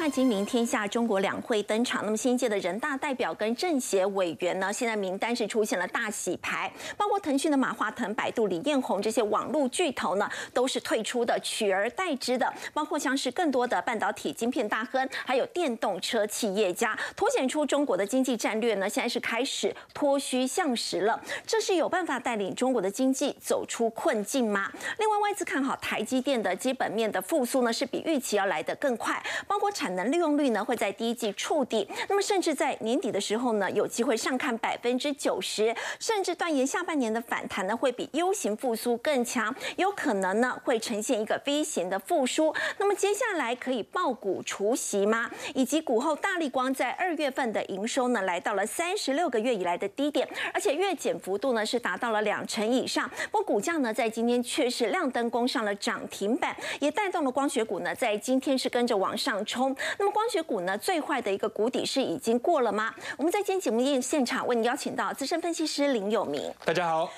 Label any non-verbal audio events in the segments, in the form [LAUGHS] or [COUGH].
看，今明天下中国两会登场，那么新一届的人大代表跟政协委员呢，现在名单是出现了大洗牌，包括腾讯的马化腾、百度李彦宏这些网络巨头呢，都是退出的，取而代之的，包括像是更多的半导体晶片大亨，还有电动车企业家，凸显出中国的经济战略呢，现在是开始脱虚向实了。这是有办法带领中国的经济走出困境吗？另外，外资看好台积电的基本面的复苏呢，是比预期要来得更快，包括产能利用率呢会在第一季触底，那么甚至在年底的时候呢，有机会上看百分之九十，甚至断言下半年的反弹呢会比 U 型复苏更强，有可能呢会呈现一个 V 型的复苏。那么接下来可以爆股除息吗？以及股后大力光在二月份的营收呢来到了三十六个月以来的低点，而且月减幅度呢是达到了两成以上。不过股价呢在今天却是亮灯攻上了涨停板，也带动了光学股呢在今天是跟着往上冲。那么光学股呢，最坏的一个谷底是已经过了吗？我们在今天节目现现场为您邀请到资深分析师林有明，大家好；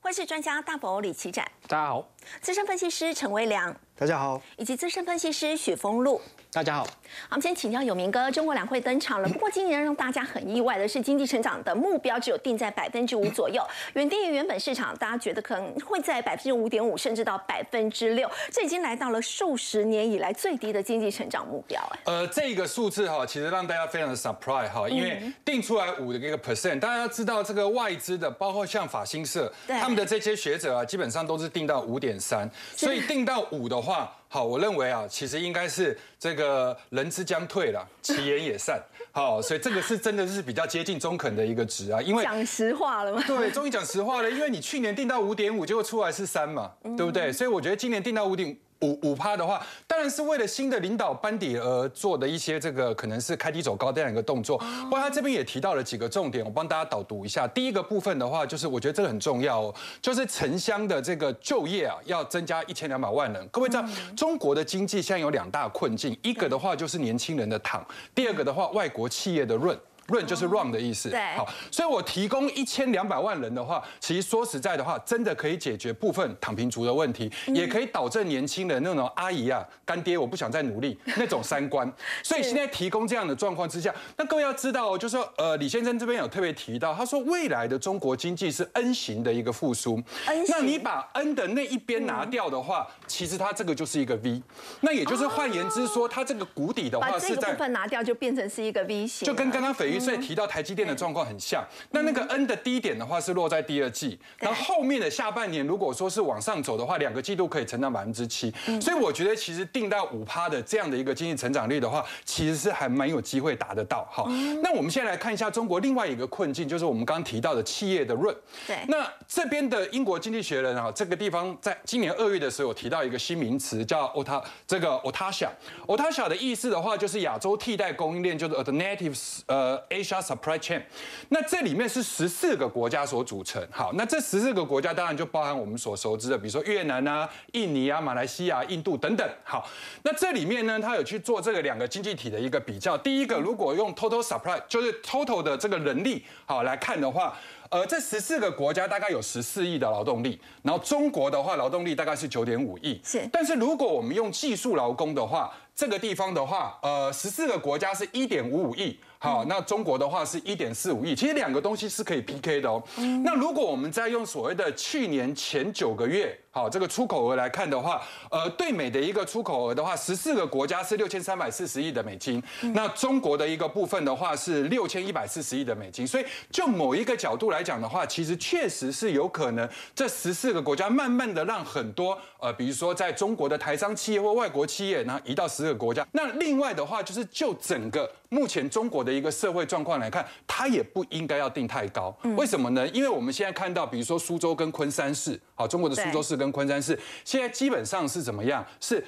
汇市专家大伯李奇展，大家好；资深分析师陈威良，大家好；以及资深分析师许峰路。大家好，好，我们先请教有明哥，中国两会登场了。不过今年让大家很意外的是，经济成长的目标只有定在百分之五左右，远低于原本市场大家觉得可能会在百分之五点五，甚至到百分之六，这已经来到了数十年以来最低的经济成长目标。哎，呃，这个数字哈，其实让大家非常的 surprise 哈，因为定出来五的一个 percent，大家要知道这个外资的，包括像法新社他们的这些学者啊，基本上都是定到五点三，所以定到五的话。好，我认为啊，其实应该是这个人之将退了，其言也善。好，所以这个是真的是比较接近中肯的一个值啊，因为讲实话了嘛？[LAUGHS] 对，终于讲实话了，因为你去年定到五点五，结果出来是三嘛，对不对？所以我觉得今年定到五点。五五趴的话，当然是为了新的领导班底而做的一些这个可能是开低走高这样一个动作。不过他这边也提到了几个重点，我帮大家导读一下。第一个部分的话，就是我觉得这个很重要哦，就是城乡的这个就业啊，要增加一千两百万人。各位知道，中国的经济现在有两大困境，一个的话就是年轻人的躺，第二个的话外国企业的润。润就是 run 的意思，对，好，所以我提供一千两百万人的话，其实说实在的话，真的可以解决部分躺平族的问题，也可以导致年轻人那种阿姨啊、干爹，我不想再努力那种三观。[LAUGHS] 所以现在提供这样的状况之下，那各位要知道，就是说，呃，李先生这边有特别提到，他说未来的中国经济是 N 型的一个复苏，N 那你把 N 的那一边拿掉的话，其实它这个就是一个 V，那也就是换言之说，它这个谷底的话是在部分拿掉就变成是一个 V 型，就跟刚刚斐玉。所以提到台积电的状况很像，那那个 N 的低点的话是落在第二季，那后面的下半年如果说是往上走的话，两个季度可以成长百分之七，所以我觉得其实定到五趴的这样的一个经济成长率的话，其实是还蛮有机会达得到。哈，那我们现在来看一下中国另外一个困境，就是我们刚刚提到的企业的润。对，那这边的英国经济学人啊，这个地方在今年二月的时候有提到一个新名词，叫 OTA，这个 OTA，OTA 的意思的话就是亚洲替代供应链，就是 alternative 呃。Asia Supply Chain，那这里面是十四个国家所组成。好，那这十四个国家当然就包含我们所熟知的，比如说越南啊、印尼啊、马来西亚、印度等等。好，那这里面呢，它有去做这个两个经济体的一个比较。第一个，如果用 Total Supply，就是 Total 的这个人力好来看的话，呃，这十四个国家大概有十四亿的劳动力，然后中国的话劳动力大概是九点五亿。是，但是如果我们用技术劳工的话，这个地方的话，呃，十四个国家是一点五五亿。好，那中国的话是一点四五亿，其实两个东西是可以 PK 的哦。那如果我们再用所谓的去年前九个月，好这个出口额来看的话，呃，对美的一个出口额的话，十四个国家是六千三百四十亿的美金，那中国的一个部分的话是六千一百四十亿的美金。所以就某一个角度来讲的话，其实确实是有可能这十四个国家慢慢的让很多呃，比如说在中国的台商企业或外国企业，然后移到十个国家。那另外的话就是就整个目前中国的。一个社会状况来看，它也不应该要定太高。为什么呢？因为我们现在看到，比如说苏州跟昆山市，好，中国的苏州市跟昆山市，现在基本上是怎么样？是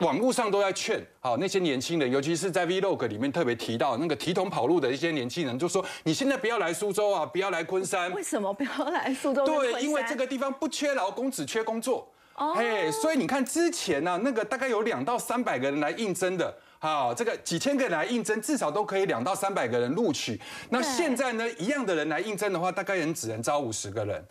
网络上都在劝，好，那些年轻人，尤其是在 Vlog 里面特别提到那个提桶跑路的一些年轻人，就说你现在不要来苏州啊，不要来昆山。为什么不要来苏州？对，因为这个地方不缺劳工，只缺工作。哦，嘿，所以你看之前呢，那个大概有两到三百个人来应征的。好，这个几千个人来应征，至少都可以两到三百个人录取。那现在呢，一样的人来应征的话，大概人只能招五十个人。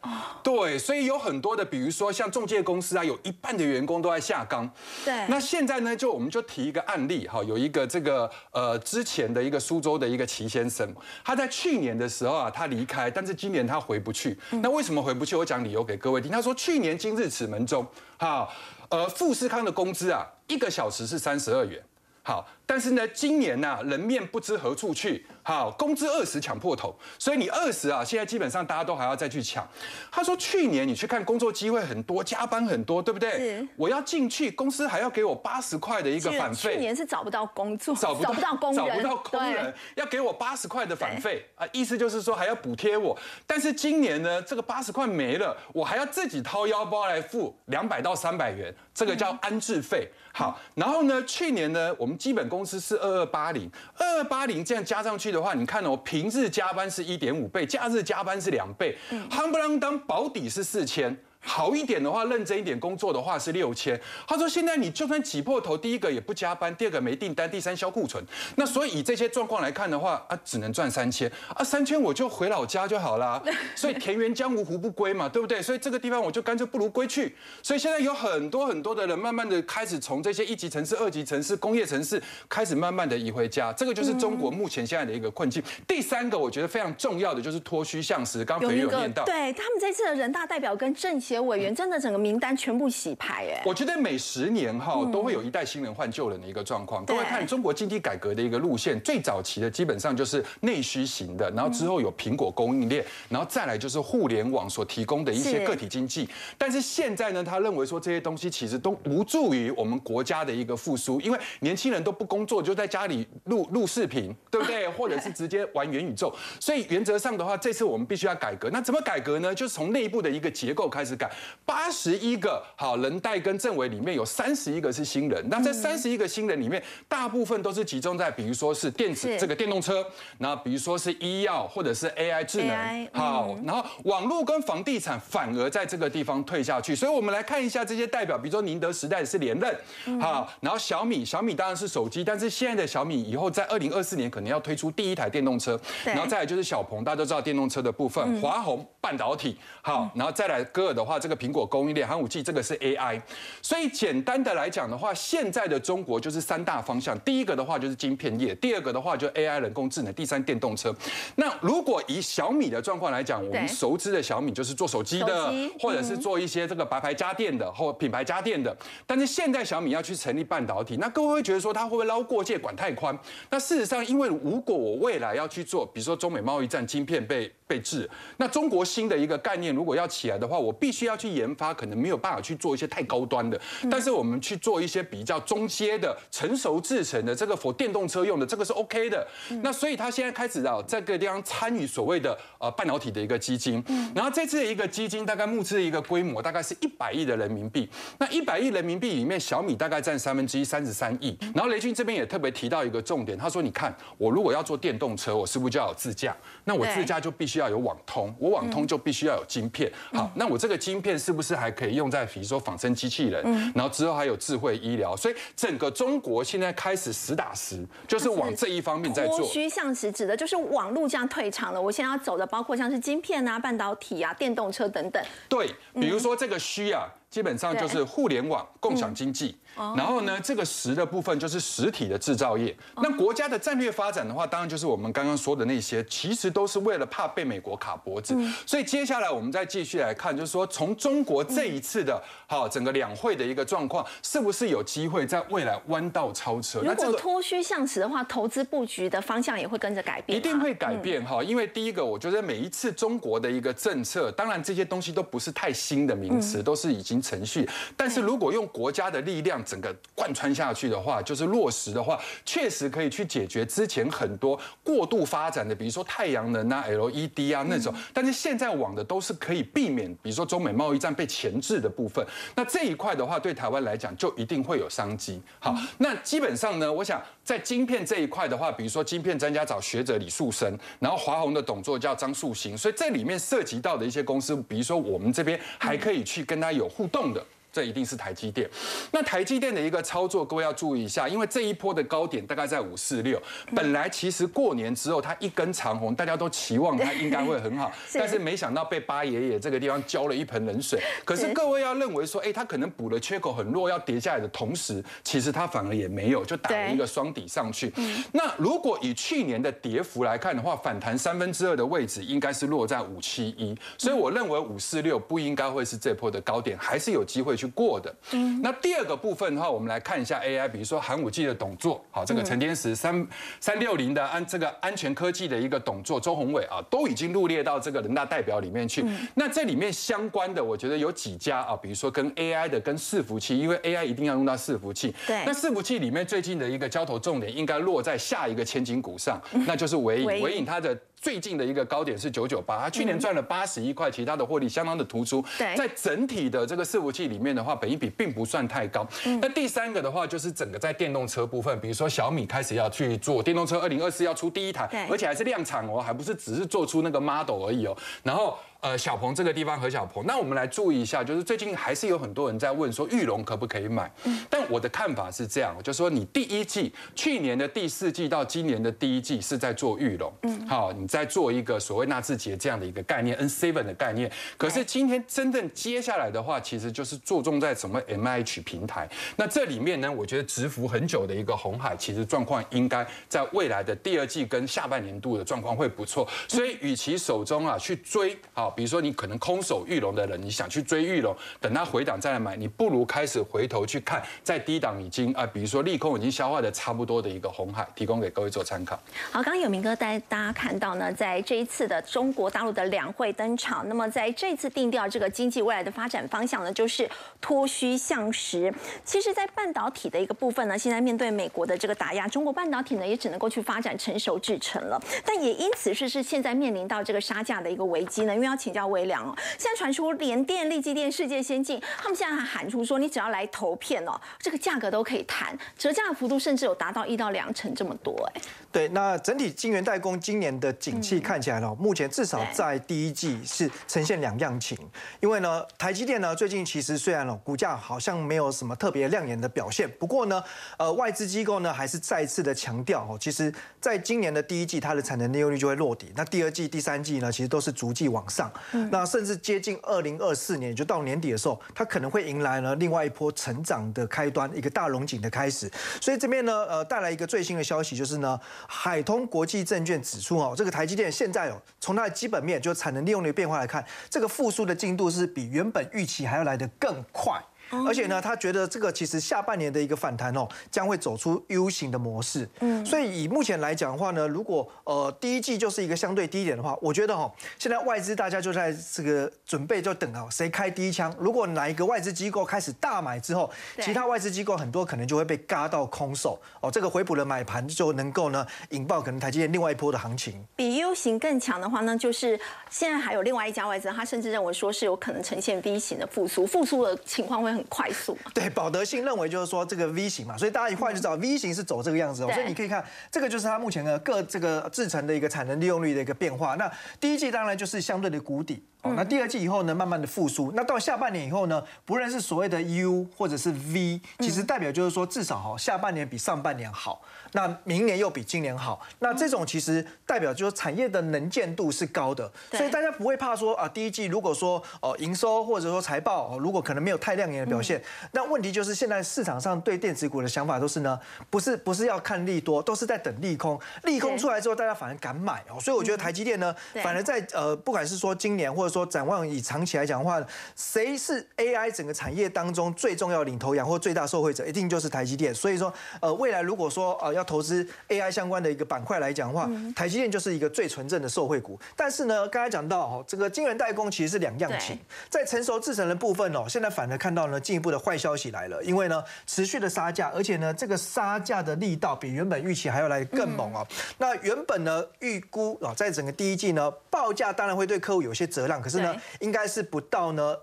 对，所以有很多的，比如说像中介公司啊，有一半的员工都在下岗。对。那现在呢，就我们就提一个案例哈，有一个这个呃之前的一个苏州的一个齐先生，他在去年的时候啊，他离开，但是今年他回不去。那为什么回不去？我讲理由给各位听。他说去年今日此门中，哈，呃，富士康的工资啊，一个小时是三十二元。好，但是呢，今年呢，人面不知何处去。好，工资二十抢破头，所以你二十啊，现在基本上大家都还要再去抢。他说去年你去看工作机会很多，加班很多，对不对？我要进去，公司还要给我八十块的一个返费。去年是找不到工作，找不到工人，找不到工人，要给我八十块的返费啊，意思就是说还要补贴我。但是今年呢，这个八十块没了，我还要自己掏腰包来付两百到三百元，这个叫安置费。好，然后呢，去年呢，我们基本工资是二二八零，二二八零这样加上去的话，你看哦，平日加班是一点五倍，假日加班是两倍，夯不啷当保底是四千。好一点的话，认真一点工作的话是六千。他说现在你就算挤破头，第一个也不加班，第二个没订单，第三销库存。那所以以这些状况来看的话，啊，只能赚三千啊，三千我就回老家就好啦。[LAUGHS] 所以田园江湖胡不归嘛，对不对？所以这个地方我就干脆不如归去。所以现在有很多很多的人，慢慢的开始从这些一级城市、二级城市、工业城市开始慢慢的移回家。这个就是中国目前现在的一个困境。第三个我觉得非常重要的就是脱虚向实。刚肥有念到，对他们这次的人大代表跟政协委员真的整个名单全部洗牌哎，我觉得每十年哈都会有一代新人换旧人的一个状况。各位看中国经济改革的一个路线，最早期的基本上就是内需型的，然后之后有苹果供应链，然后再来就是互联网所提供的一些个体经济。但是现在呢，他认为说这些东西其实都无助于我们国家的一个复苏，因为年轻人都不工作，就在家里录录视频，对不对？或者是直接玩元宇宙。所以原则上的话，这次我们必须要改革。那怎么改革呢？就是从内部的一个结构开始改。八十一个好人代跟政委里面有三十一个是新人，那这三十一个新人里面，大部分都是集中在比如说是电子这个电动车，然后比如说是医药或者是 AI 智能，好，然后网络跟房地产反而在这个地方退下去。所以我们来看一下这些代表，比如说宁德时代是连任，好，然后小米，小米当然是手机，但是现在的小米以后在二零二四年可能要推出第一台电动车，然后再来就是小鹏，大家都知道电动车的部分，华虹半导体，好，然后再来歌尔的话，这个苹果供应链，寒武纪这个是 AI，所以简单的来讲的话，现在的中国就是三大方向，第一个的话就是晶片业，第二个的话就 AI 人工智能，第三电动车。那如果以小米的状况来讲，我们熟知的小米就是做手机的，或者是做一些这个白牌家电的或品牌家电的。但是现在小米要去成立半导体，那各位会觉得说它会不会捞过界，管太宽？那事实上，因为如果我未来要去做，比如说中美贸易战，晶片被被制，那中国新的一个概念如果要起来的话，我必须要去研发，可能没有办法去做一些太高端的，但是我们去做一些比较中阶的、成熟制成的，这个否电动车用的，这个是 OK 的。那所以他现在开始啊，这个地方参与所谓的呃半导体的一个基金，然后这次的一个基金大概募资的一个规模大概是一百亿的人民币。那一百亿人民币里面，小米大概占三分之一，三十三亿。然后雷军这边也特别提到一个重点，他说：“你看，我如果要做电动车，我是不是就要有自驾？那我自驾就必须要有网通，我网通就必须要有晶片。好，那我这个晶片是不是还可以用在比如说仿生机器人？然后之后还有智慧医疗，所以整个中国现在开始实打实，就是往这一方面在做。脱虚向实指的就是网络这样退场了。我现在要走的包括像是晶片啊、半导体啊、电动车等等。对，比如说这个虚啊。基本上就是互联网共享经济，然后呢，这个实的部分就是实体的制造业。那国家的战略发展的话，当然就是我们刚刚说的那些，其实都是为了怕被美国卡脖子。所以接下来我们再继续来看，就是说从中国这一次的好整个两会的一个状况，是不是有机会在未来弯道超车？如果脱虚向实的话，投资布局的方向也会跟着改变。一定会改变哈，因为第一个，我觉得每一次中国的一个政策，当然这些东西都不是太新的名词，都是已经。程序，但是如果用国家的力量整个贯穿下去的话，就是落实的话，确实可以去解决之前很多过度发展的，比如说太阳能啊、LED 啊那种。但是现在往的都是可以避免，比如说中美贸易战被前置的部分。那这一块的话，对台湾来讲就一定会有商机。好，那基本上呢，我想在晶片这一块的话，比如说晶片专家找学者李树生，然后华虹的董座叫张树新，所以这里面涉及到的一些公司，比如说我们这边还可以去跟他有互。动的这一定是台积电。那台积电的一个操作，各位要注意一下，因为这一波的高点大概在五四六，本来其实过年之后它一根长红，大家都期望它应该会很好，[LAUGHS] 但是没想到被八爷爷这个地方浇了一盆冷水。可是各位要认为说，哎，它可能补了缺口很弱，要跌下来的同时，其实它反而也没有，就打了一个双底上去。那如果以去年的跌幅来看的话，反弹三分之二的位置应该是落在五七一，所以我认为五四六不应该会是这波的高点，还是有机会去过的。嗯，那第二个部分的话，我们来看一下 AI，比如说寒武纪的董座，好，这个陈天石三三六零的安这个安全科技的一个董座周宏伟啊，都已经入列到这个人大代表里面去。那这里面相关的，我觉得有几家啊，比如说跟 AI 的、跟伺服器，因为 AI 一定要用到伺服器。对。那伺服器里面最近的一个交投重点应该落在下一个千金股上，那就是伟影。伟影它的。最近的一个高点是九九八，它去年赚了八十一块，其他的获利相当的突出。在整体的这个伺服器里面的话，本益比并不算太高。那第三个的话，就是整个在电动车部分，比如说小米开始要去做电动车，二零二四要出第一台，而且还是量产哦，还不是只是做出那个 model 而已哦。然后。呃，小鹏这个地方何小鹏，那我们来注意一下，就是最近还是有很多人在问说玉龙可不可以买？但我的看法是这样，就是说你第一季去年的第四季到今年的第一季是在做玉龙，嗯，好，你在做一个所谓纳智捷这样的一个概念，N seven 的概念。可是今天真正接下来的话，其实就是着重在什么 M H 平台。那这里面呢，我觉得蛰伏很久的一个红海，其实状况应该在未来的第二季跟下半年度的状况会不错。所以与其手中啊去追，好。比如说，你可能空手玉龙的人，你想去追玉龙，等它回档再来买，你不如开始回头去看，在低档已经啊，比如说利空已经消化的差不多的一个红海，提供给各位做参考。好，刚刚有明哥带大家看到呢，在这一次的中国大陆的两会登场，那么在这次定调这个经济未来的发展方向呢，就是脱虚向实。其实，在半导体的一个部分呢，现在面对美国的这个打压，中国半导体呢也只能够去发展成熟制程了，但也因此是是现在面临到这个杀价的一个危机呢，因为要。请教微良哦，现在传出联电、力积电、世界先进，他们现在还喊出说，你只要来投片哦，这个价格都可以谈，折价的幅度甚至有达到一到两成这么多哎。对，那整体晶圆代工今年的景气看起来呢，目前至少在第一季是呈现两样情，因为呢，台积电呢最近其实虽然哦股价好像没有什么特别亮眼的表现，不过呢，呃外资机构呢还是再次的强调哦，其实在今年的第一季它的产能利用率就会落底，那第二季、第三季呢其实都是逐季往上。那甚至接近二零二四年，就到年底的时候，它可能会迎来了另外一波成长的开端，一个大龙井的开始。所以这边呢，呃，带来一个最新的消息，就是呢，海通国际证券指出哦，这个台积电现在哦，从它的基本面，就产能利用率变化来看，这个复苏的进度是比原本预期还要来得更快。而且呢，他觉得这个其实下半年的一个反弹哦，将会走出 U 型的模式。嗯，所以以目前来讲的话呢，如果呃第一季就是一个相对低点的话，我觉得哈，现在外资大家就在这个准备就等啊，谁开第一枪。如果哪一个外资机构开始大买之后，其他外资机构很多可能就会被嘎到空手哦，这个回补的买盘就能够呢引爆可能台积电另外一波的行情。比 U 型更强的话呢，就是现在还有另外一家外资，他甚至认为说是有可能呈现 V 型的复苏，复苏的情况会很。快速对保德信认为就是说这个 V 型嘛，所以大家一块就知道 V 型是走这个样子哦。所以你可以看这个就是它目前的各这个制成的一个产能利用率的一个变化。那第一季当然就是相对的谷底哦，那第二季以后呢，慢慢的复苏。那到下半年以后呢，不论是所谓的 U 或者是 V，其实代表就是说至少哈下半年比上半年好。那明年又比今年好，那这种其实代表就是产业的能见度是高的，所以大家不会怕说啊，第一季如果说哦营收或者说财报如果可能没有太亮眼的表现，那问题就是现在市场上对电子股的想法都是呢，不是不是要看利多，都是在等利空，利空出来之后大家反而敢买哦，所以我觉得台积电呢，反而在呃不管是说今年或者说展望以长期来讲的话，谁是 AI 整个产业当中最重要领头羊或最大受惠者，一定就是台积电，所以说呃未来如果说呃要投资 AI 相关的一个板块来讲的话，台积电就是一个最纯正的受惠股。但是呢，刚才讲到哦，这个晶圆代工其实是两样情，在成熟制成的部分哦，现在反而看到呢进一步的坏消息来了，因为呢持续的杀价，而且呢这个杀价的力道比原本预期还要来更猛哦。那原本呢预估啊，在整个第一季呢报价当然会对客户有些折让，可是呢应该是不到呢。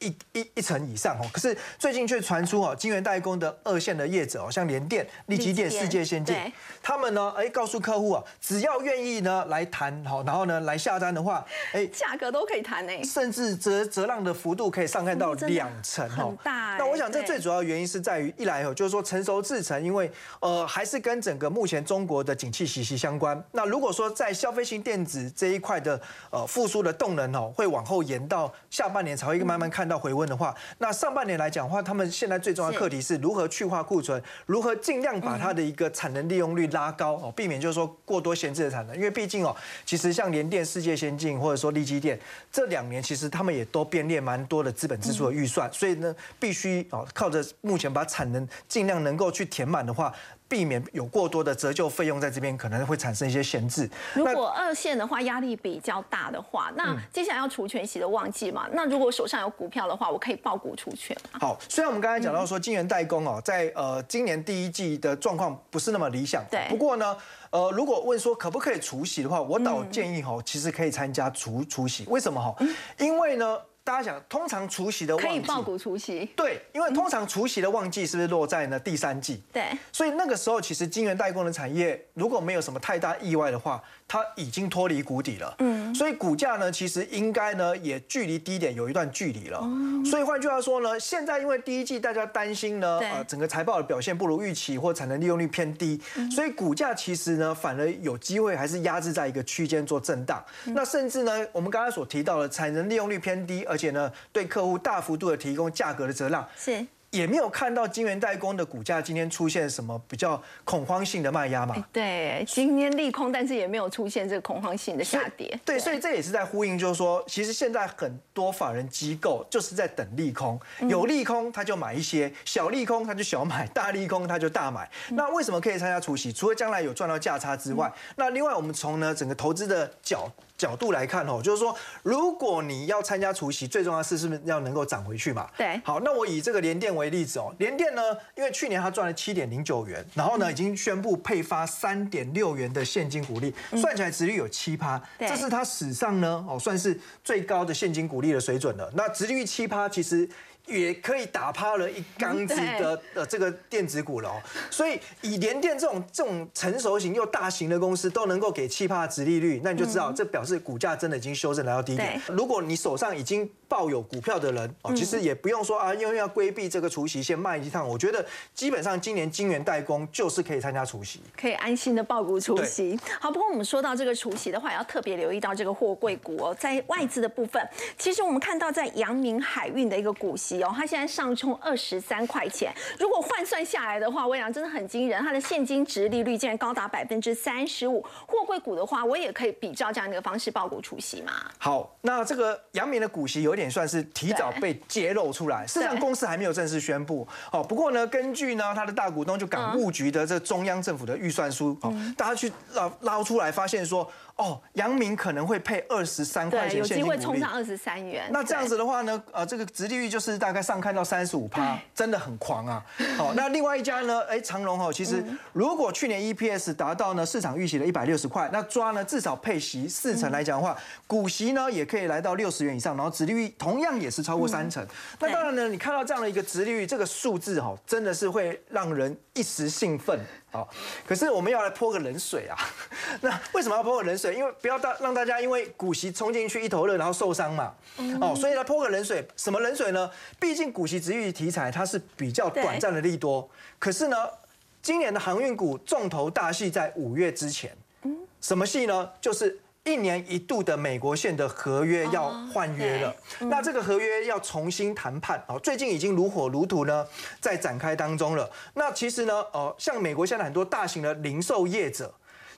一一一层以上哦，可是最近却传出哦，晶圆代工的二线的业者哦，像联电、力积电、世界先进，他们呢，哎，告诉客户啊，只要愿意呢来谈好，然后呢来下单的话，哎，价格都可以谈呢，甚至折折让的幅度可以上看到两成哦，大。那我想这最主要原因是在于一来哦，就是说成熟制程，因为呃还是跟整个目前中国的景气息息相关。那如果说在消费性电子这一块的呃复苏的动能哦，会往后延到下半年才会慢慢们看到回温的话，那上半年来讲的话，他们现在最重要的课题是如何去化库存，如何尽量把它的一个产能利用率拉高哦，避免就是说过多闲置的产能。因为毕竟哦，其实像联电、世界先进或者说力基电这两年，其实他们也都编列蛮多的资本支出的预算，所以呢，必须哦靠着目前把产能尽量能够去填满的话。避免有过多的折旧费用在这边可能会产生一些闲置。如果二线的话压力比较大的话，那接下来要除权息的旺季嘛？那如果手上有股票的话，我可以爆股除权吗？好，虽然我们刚才讲到说晶圆代工哦，在呃今年第一季的状况不是那么理想。对。不过呢，呃，如果问说可不可以除息的话，我倒建议哈，其实可以参加除除息。为什么哈？因为呢。大家想，通常除夕的旺季可以爆股除夕，对，因为通常除夕的旺季是不是落在呢第三季？对，所以那个时候其实晶圆代工的产业如果没有什么太大意外的话。它已经脱离谷底了，嗯，所以股价呢，其实应该呢也距离低点有一段距离了。所以换句话说呢，现在因为第一季大家担心呢，呃，整个财报的表现不如预期，或产能利用率偏低，所以股价其实呢反而有机会还是压制在一个区间做震荡。那甚至呢，我们刚才所提到的产能利用率偏低，而且呢对客户大幅度的提供价格的折让是。也没有看到晶圆代工的股价今天出现什么比较恐慌性的卖压嘛？对，今天利空，但是也没有出现这个恐慌性的下跌。对，所以这也是在呼应，就是说，其实现在很多法人机构就是在等利空，有利空他就买一些，小利空他就小买，大利空他就大买。那为什么可以参加除息？除了将来有赚到价差之外，那另外我们从呢整个投资的角。角度来看哦，就是说，如果你要参加除夕，最重要的是是不是要能够涨回去嘛？对。好，那我以这个联电为例子哦，联电呢，因为去年它赚了七点零九元，然后呢，已经宣布配发三点六元的现金股利，算起来值率有七趴，这是它史上呢哦算是最高的现金股利的水准了。那值率七趴，其实。也可以打趴了一缸子的呃这个电子股了哦，所以以联电这种这种成熟型又大型的公司都能够给气趴值利率，那你就知道这表示股价真的已经修正来到低点。如果你手上已经抱有股票的人哦，其实也不用说啊，因为要规避这个除夕先卖一趟。我觉得基本上今年金元代工就是可以参加除夕，可以安心的报股除夕。好，不过我们说到这个除夕的话，要特别留意到这个货柜股哦，在外资的部分，其实我们看到在阳明海运的一个股息。哦，它现在上冲二十三块钱，如果换算下来的话，我想真的很惊人。它的现金值利率竟然高达百分之三十五。货柜股的话，我也可以比照这样的一个方式报股除夕嘛？好，那这个阳明的股息有点算是提早被揭露出来，事实上公司还没有正式宣布。哦，不过呢，根据呢他的大股东就港务局的这中央政府的预算书，哦，大家去捞捞出来，发现说。哦，阳明可能会配二十三块钱现金股利，有机会冲上二十三元。那这样子的话呢，呃，这个殖利率就是大概上看到三十五趴，真的很狂啊。好，那另外一家呢，[LAUGHS] 哎，长隆哦，其实如果去年 EPS 达到呢市场预期的一百六十块，那抓呢至少配息四成来讲的话，股息呢也可以来到六十元以上，然后殖利率同样也是超过三成。那当然呢，你看到这样的一个殖利率，这个数字哈，真的是会让人一时兴奋。好，可是我们要来泼个冷水啊！[LAUGHS] 那为什么要泼个冷水？因为不要大让大家因为股息冲进去一头热，然后受伤嘛。哦，所以来泼个冷水。什么冷水呢？毕竟股息值域题材它是比较短暂的利多。可是呢，今年的航运股重头大戏在五月之前。嗯，什么戏呢？就是。一年一度的美国线的合约要换约了，那这个合约要重新谈判哦，最近已经如火如荼呢，在展开当中了。那其实呢，呃，像美国现在很多大型的零售业者，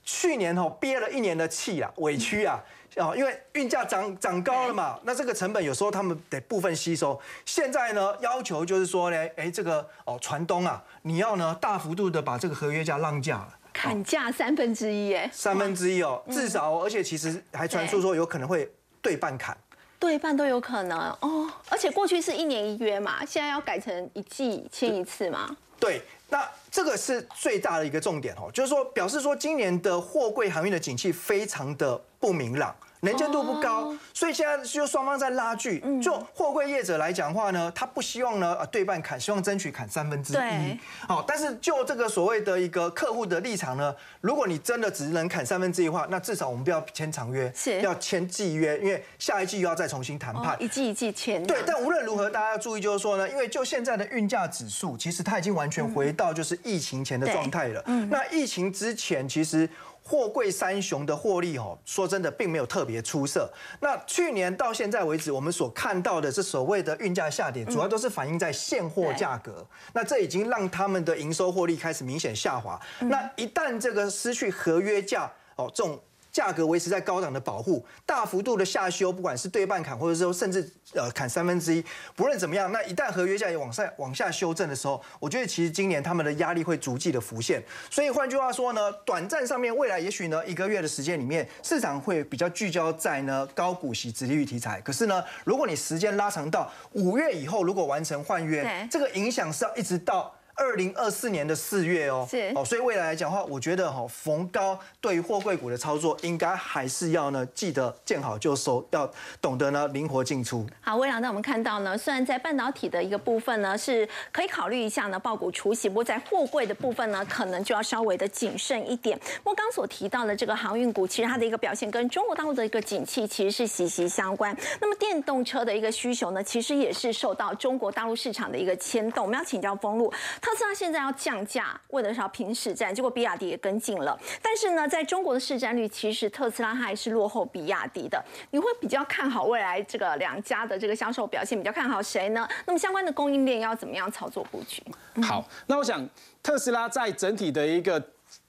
去年哦憋了一年的气啊，委屈啊，啊，因为运价涨涨高了嘛，那这个成本有时候他们得部分吸收。现在呢，要求就是说呢，哎，这个哦，船东啊，你要呢大幅度的把这个合约价让价了。砍价三分之一，哎，三分之一哦，至少，而且其实还传出说有可能会对半砍，对半都有可能哦。而且过去是一年一约嘛，现在要改成一季签一次嘛。对，那这个是最大的一个重点哦，就是说表示说今年的货柜航运的景气非常的不明朗。能见度不高，所以现在就双方在拉锯。就货柜业者来讲话呢，他不希望呢呃对半砍，希望争取砍三分之一。好，但是就这个所谓的一个客户的立场呢，如果你真的只能砍三分之一的话，那至少我们不要签长约，要签季约，因为下一季又要再重新谈判。一季一季签。对，但无论如何，大家要注意就是说呢，因为就现在的运价指数，其实它已经完全回到就是疫情前的状态了。嗯。那疫情之前其实。货柜三雄的获利哦，说真的并没有特别出色。那去年到现在为止，我们所看到的是所谓的运价下跌，主要都是反映在现货价格。那这已经让他们的营收获利开始明显下滑。那一旦这个失去合约价哦，这种。价格维持在高档的保护，大幅度的下修，不管是对半砍，或者说甚至呃砍三分之一，不论怎么样，那一旦合约价也往上往下修正的时候，我觉得其实今年他们的压力会逐季的浮现。所以换句话说呢，短暂上面未来也许呢一个月的时间里面，市场会比较聚焦在呢高股息、直利率题材。可是呢，如果你时间拉长到五月以后，如果完成换约，这个影响是要一直到。二零二四年的四月哦，是哦，所以未来来讲的话，我觉得哈逢高对于货柜股的操作，应该还是要呢记得见好就收，要懂得呢灵活进出。好，魏良，那我们看到呢，虽然在半导体的一个部分呢是可以考虑一下呢爆股除息，不过在货柜的部分呢，可能就要稍微的谨慎一点。不过刚所提到的这个航运股，其实它的一个表现跟中国大陆的一个景气其实是息息相关。那么电动车的一个需求呢，其实也是受到中国大陆市场的一个牵动。我们要请教封路。特斯拉现在要降价，为的是要拼市占，结果比亚迪也跟进了。但是呢，在中国的市占率，其实特斯拉还是落后比亚迪的。你会比较看好未来这个两家的这个销售表现？比较看好谁呢？那么相关的供应链要怎么样操作布局？好，那我想特斯拉在整体的一个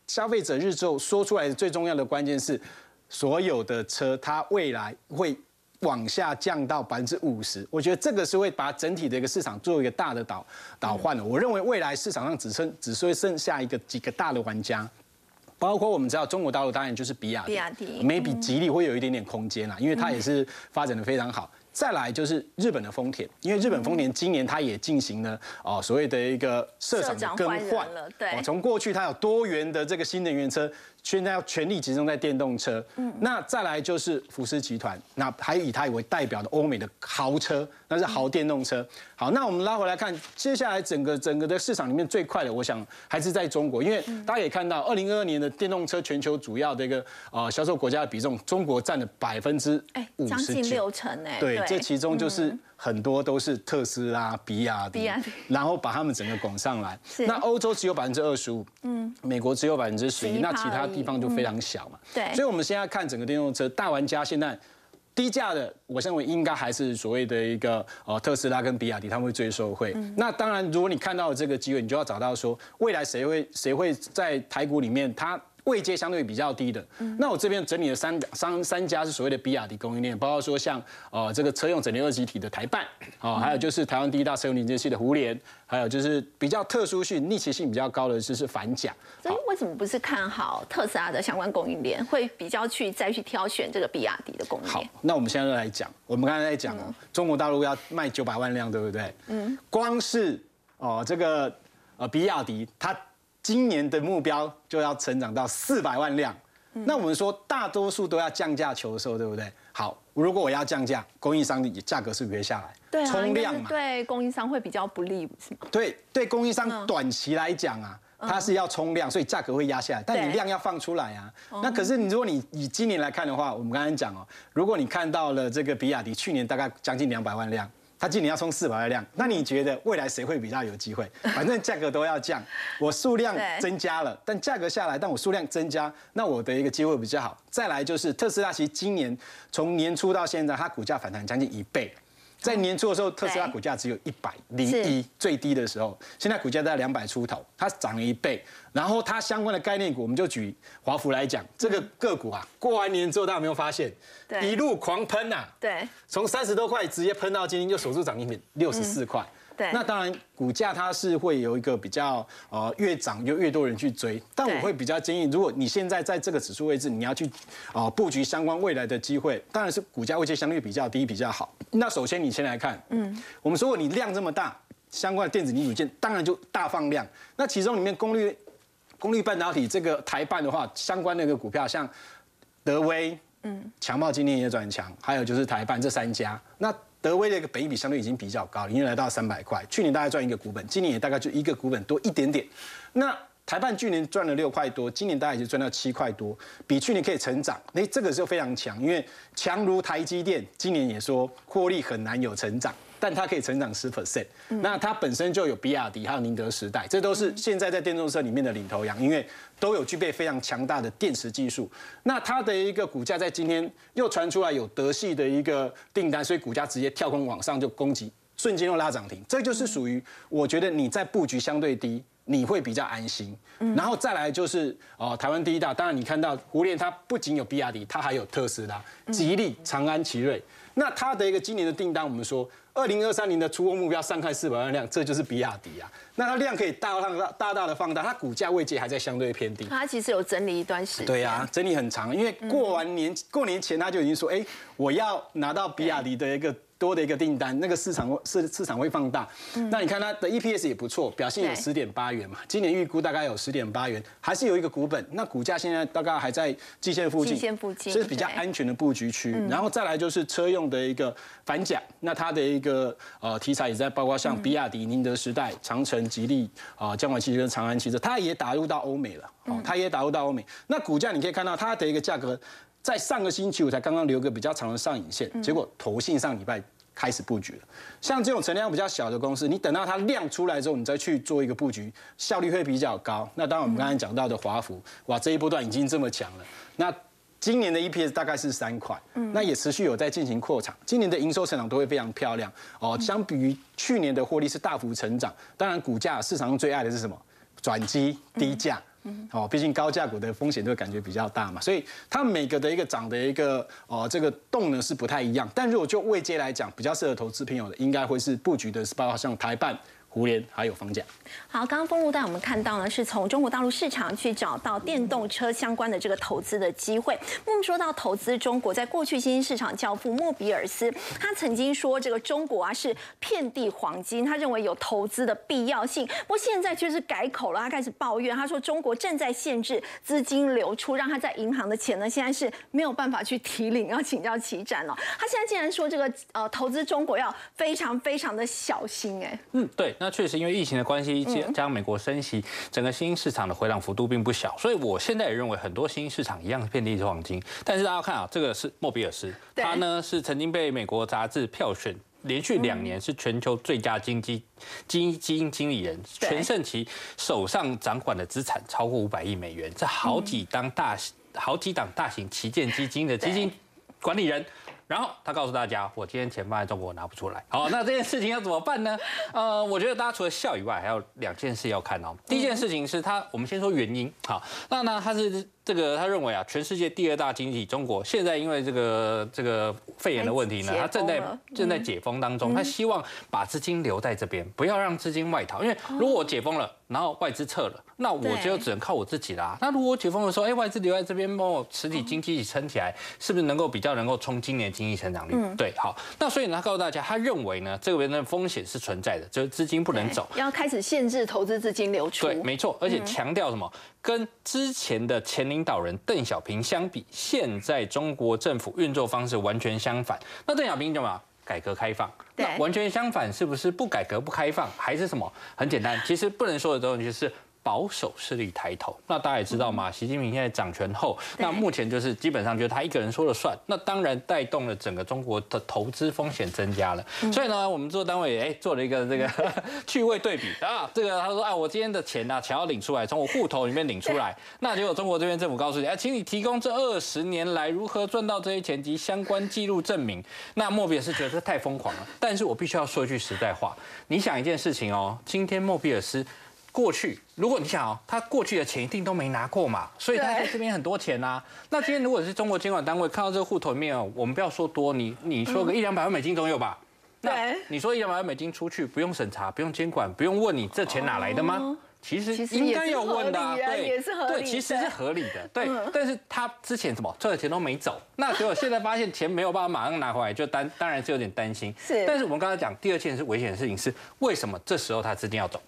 消费者日之后说出来的最重要的关键是，所有的车它未来会。往下降到百分之五十，我觉得这个是会把整体的一个市场做一个大的倒倒换的。我认为未来市场上只剩只是会剩下一个几个大的玩家，包括我们知道中国大陆当然就是比亚迪，maybe 吉利会有一点点空间啦，因为它也是发展的非常好。再来就是日本的丰田，因为日本丰田今年它也进行了哦所谓的一个社长的更换了，对，从过去它有多元的这个新能源车。现在要全力集中在电动车，嗯，那再来就是福斯集团，那还以它为代表的欧美的豪车，那是豪电动车。好，那我们拉回来看，接下来整个整个的市场里面最快的，我想还是在中国，因为大家也看到，二零二二年的电动车全球主要的一个呃销售国家的比重，中国占了百分之哎将近六成哎，对，这其中就是。很多都是特斯拉、比亚迪，然后把他们整个拱上来。那欧洲只有百分之二十五，嗯，美国只有百分之十一，那其他地方就非常小嘛。对，所以我们现在看整个电动车大玩家，现在低价的，我认为应该还是所谓的一个呃特斯拉跟比亚迪，他们会最受惠。那当然，如果你看到这个机会，你就要找到说未来谁会谁会在台股里面他。位阶相对比较低的，那我这边整理了三三三家是所谓的比亚迪供应链，包括说像呃这个车用整流二极体的台办，哦，还有就是台湾第一大车用零件系的胡联，还有就是比较特殊性、逆袭性比较高的就是反甲。所以为什么不是看好特斯拉的相关供应链，会比较去再去挑选这个比亚迪的供应链？好，那我们现在来讲，我们刚才在讲哦，中国大陆要卖九百万辆，对不对？嗯，光是哦这个呃比亚迪它。今年的目标就要成长到四百万辆，那我们说大多数都要降价求售，对不对？好，如果我要降价，供应商的价格是不是下来？对冲量嘛，对供应商会比较不利，是吗？对，对供应商短期来讲啊，它是要冲量，所以价格会压下来，但你量要放出来啊。那可是你如果你以今年来看的话，我们刚才讲哦，如果你看到了这个比亚迪去年大概将近两百万辆。他今年要冲四百万辆，那你觉得未来谁会比较有机会？[LAUGHS] 反正价格都要降，我数量增加了，但价格下来，但我数量增加，那我的一个机会比较好。再来就是特斯拉，其实今年从年初到现在，它股价反弹将近一倍。在年初的时候，特斯拉股价只有一百零一，最低的时候，现在股价在两百出头，它涨了一倍。然后它相关的概念股，我们就举华孚来讲，这个个股啊，过完年之后大家有没有发现，一路狂喷呐？对，从三十多块直接喷到今天就守住涨停点六十四块。对，那当然股价它是会有一个比较呃越涨就越多人去追，但我会比较建议，如果你现在在这个指数位置，你要去啊布局相关未来的机会，当然是股价位阶相对比较低比较好。那首先你先来看，嗯，我们说过你量这么大。相关的电子零组件，当然就大放量。那其中里面功率功率半导体这个台半的话，相关的一个股票像德威，嗯，强茂今天也转强，还有就是台半这三家。那德威的一个本益比相对已经比较高，已经来到三百块，去年大概赚一个股本，今年也大概就一个股本多一点点。那台半去年赚了六块多，今年大概就赚到七块多，比去年可以成长，那这个就非常强，因为强如台积电，今年也说获利很难有成长。但它可以成长十 percent，那它本身就有比亚迪还有宁德时代，这都是现在在电动车里面的领头羊，因为都有具备非常强大的电池技术。那它的一个股价在今天又传出来有德系的一个订单，所以股价直接跳空往上就攻击，瞬间又拉涨停。这就是属于我觉得你在布局相对低，你会比较安心。然后再来就是哦，台湾第一大，当然你看到胡联它不仅有比亚迪，它还有特斯拉、吉利、长安、奇瑞。那它的一个今年的订单，我们说。二零二三年的出货目标上看四百万辆，这就是比亚迪啊。那它量可以大大大大的放大，它股价位阶还在相对偏低。它其实有整理一段时间。对呀，整理很长，因为过完年过年前他就已经说，哎，我要拿到比亚迪的一个。多的一个订单，那个市场市市场会放大。那你看它的 EPS 也不错，表现有十点八元嘛。今年预估大概有十点八元，还是有一个股本。那股价现在大概还在季线附近，季线附近是比较安全的布局区。然后再来就是车用的一个反甲，那它的一个呃题材也在包括像比亚迪、宁德时代、长城、吉利啊、江淮汽车跟长安汽车，它也打入到欧美了。哦，它也打入到欧美。那股价你可以看到它的一个价格，在上个星期五才刚刚留个比较长的上影线，结果投信上礼拜。开始布局了，像这种成交量比较小的公司，你等到它量出来之后，你再去做一个布局，效率会比较高。那当然，我们刚才讲到的华孚，哇，这一波段已经这么强了。那今年的 EPS 大概是三块，那也持续有在进行扩产，今年的营收成长都会非常漂亮哦。相比于去年的获利是大幅成长，当然股价市场上最爱的是什么？转机低价。哦，毕竟高价股的风险都会感觉比较大嘛，所以它每个的一个涨的一个哦，这个动能是不太一样。但如果就位阶来讲，比较适合投资朋友的，应该会是布局的是包括像台办。胡联还有房价。好，刚刚封路带我们看到呢，是从中国大陆市场去找到电动车相关的这个投资的机会。我们说到投资中国，在过去新兴市场教父莫比尔斯，他曾经说这个中国啊是遍地黄金，他认为有投资的必要性。不过现在却是改口了，他开始抱怨，他说中国正在限制资金流出，让他在银行的钱呢现在是没有办法去提领，要请教齐展了。他现在竟然说这个呃投资中国要非常非常的小心，哎，嗯，对。那确实，因为疫情的关系，加加上美国升息，整个新兴市场的回档幅度并不小。所以我现在也认为很多新兴市场一样遍地是黄金。但是大家看啊，这个是莫比尔斯，他呢是曾经被美国杂志票选连续两年是全球最佳经济基基金经理人，全盛期手上掌管的资产超过五百亿美元，这好几档大好几档大型旗舰基金的基金管理人。然后他告诉大家，我今天钱放在中国拿不出来。好，那这件事情要怎么办呢？[LAUGHS] 呃，我觉得大家除了笑以外，还有两件事要看哦。第一件事情是他，我们先说原因。好，那呢，他是。这个他认为啊，全世界第二大经济中国现在因为这个这个肺炎的问题呢，他正在正在解封当中，他希望把资金留在这边，不要让资金外逃。因为如果我解封了，然后外资撤了，那我就只能靠我自己啦。那如果解封的时候，哎，外资留在这边帮我实体经济撑起来，是不是能够比较能够冲今年经济成长率？对，好。那所以呢，他告诉大家，他认为呢，这边的风险是存在的，就是资金不能走，要开始限制投资资金流出。对，没错，而且强调什么？跟之前的前领导人邓小平相比，现在中国政府运作方式完全相反。那邓小平怎么改革开放？那完全相反，是不是不改革不开放，还是什么？很简单，其实不能说的东西是。保守势力抬头，那大家也知道嘛，习近平现在掌权后，那目前就是基本上就是他一个人说了算，那当然带动了整个中国的投资风险增加了。所以呢，我们做单位哎做了一个这个 [LAUGHS] 趣味对比。啊，这个他说啊，我今天的钱呢，想要领出来，从我户头里面领出来，那结果中国这边政府告诉你，哎，请你提供这二十年来如何赚到这些钱及相关记录证明。那莫比尔斯觉得这太疯狂了，但是我必须要说一句实在话，你想一件事情哦，今天莫比尔斯。过去，如果你想哦，他过去的钱一定都没拿过嘛，所以他在这边很多钱呐。那今天如果是中国监管单位看到这个户头里面哦，我们不要说多，你你说个一两百万美金总有吧？那，你说一两百万美金出去，不用审查，不用监管，不用问你这钱哪来的吗？其实其实应该要问的、也是合理啊也是合理对，其实是合理的，对。但是他之前什么赚的钱都没走，那结果现在发现钱没有办法马上拿回来，就担当然是有点担心。是但是我们刚才讲第二件是危险的事情是，为什么这时候他资金要走？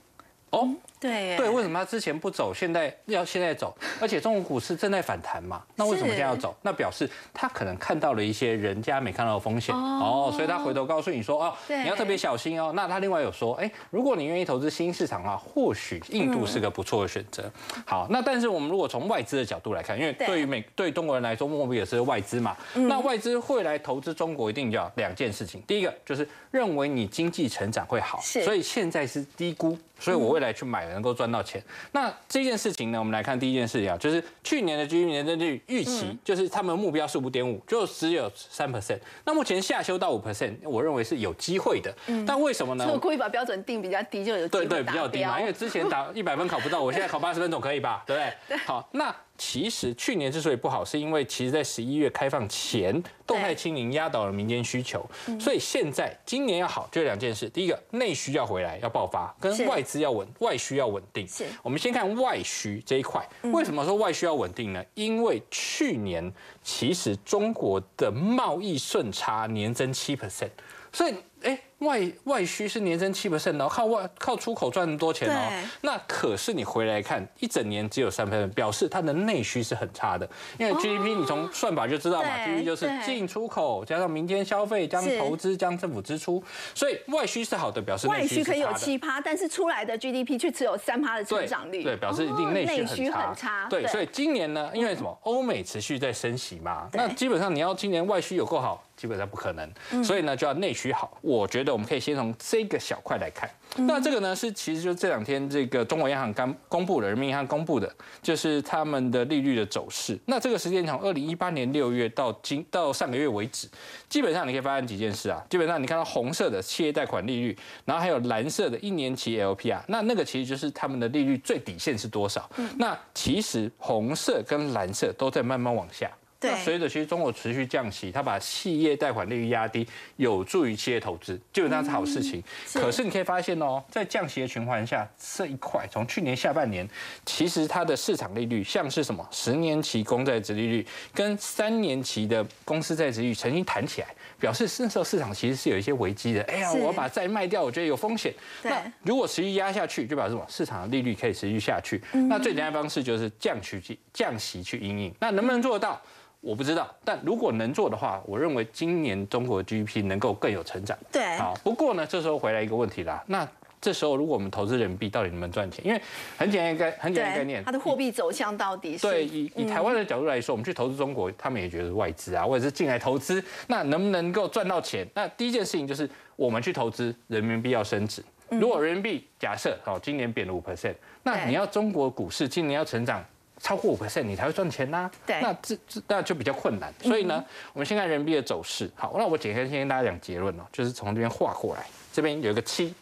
哦，对对，为什么他之前不走，现在要现在走？而且中国股市正在反弹嘛，那为什么现在要走？那表示他可能看到了一些人家没看到的风险哦，所以他回头告诉你说哦，你要特别小心哦。那他另外有说，哎，如果你愿意投资新市场的话，或许印度是个不错的选择。好，那但是我们如果从外资的角度来看，因为对对于美对中国人来说，莫比也是外资嘛，那外资会来投资中国，一定要两件事情。第一个就是认为你经济成长会好，所以现在是低估。所以我未来去买能够赚到钱。那这件事情呢，我们来看第一件事情啊，就是去年的居民年增率预期，就是他们目标是五点五，就只有三 percent。那目前下修到五 percent，我认为是有机会的。嗯但为什么呢？我故意把标准定比较低，就有机会对对，比较低嘛，因为之前打一百分考不到，我现在考八十分总可以吧？对不对？[LAUGHS] 好，那其实去年之所以不好，是因为其实在十一月开放前，动态清零压倒了民间需求，所以现在今年要好，就两件事：第一个，内需要回来，要爆发，跟是外资要稳，外需要稳定。是我们先看外需这一块，为什么说外需要稳定呢？因为去年其实中国的贸易顺差年增七 percent，所以哎。外外需是年增七 percent 哦，靠外靠出口赚那么多钱哦。那可是你回来看，一整年只有三 percent，表示它的内需是很差的。因为 GDP 你从算法就知道嘛对，GDP 就是对进出口加上民间消费加上投资加上政府支出，所以外需是好的，表示内外需可以有。七趴，但是出来的 GDP 却只有三趴的成对长率，对，表示一定哦内需。很差，对，所以今年呢，因为什么？欧美持续在升息嘛，那基本上你要今年外需有够好，基本上不可能。嗯所以呢，就要内需好。我觉得我们可以先从这个小块来看。嗯那这个呢，是其实就这两天这个中国央行刚公布的，人民银行公布的，就是他们的利率的走势。那这个时间从二零一八年六月到今到上个月为止，基本上你可以发现几件事啊。基本上你看到红色的企业贷款利率，然后还有蓝色的一年期 LPR，那那个其实就是他们的利率最底线是多少。嗯那其实红色跟蓝色都在慢慢往下。随着其实中国持续降息，它把企业贷款利率压低，有助于企业投资，基本上是好事情。是可是你可以发现哦，在降息的循环下，这一块从去年下半年，其实它的市场利率像是什么十年期公债值利率跟三年期的公司债值率曾经弹起来，表示那时候市场其实是有一些危机的。哎呀，我要把债卖掉，我觉得有风险。对那如果持续压下去，就表示什么？市场的利率可以持续下去。嗯那最简单的方式就是降息去降息去应应。那能不能做得到？我不知道，但如果能做的话，我认为今年中国的 GDP 能够更有成长。对好，不过呢，这时候回来一个问题啦，那这时候如果我们投资人民币，到底能不能赚钱？因为很简单概很简单概念，它的货币走向到底是对，以以台湾的角度来说，我们去投资中国，他们也觉得是外资啊，或者是进来投资，那能不能够赚到钱？那第一件事情就是我们去投资，人民币要升值。如果人民币假设哦，今年贬了五 percent，那你要中国股市今年要成长。超过五 percent 你才会赚钱呐、对那这这那就比较困难。所以呢，我们先看人民币的走势。好，那我简单先跟大家讲结论哦，就是从这边画过来，这边有一个七，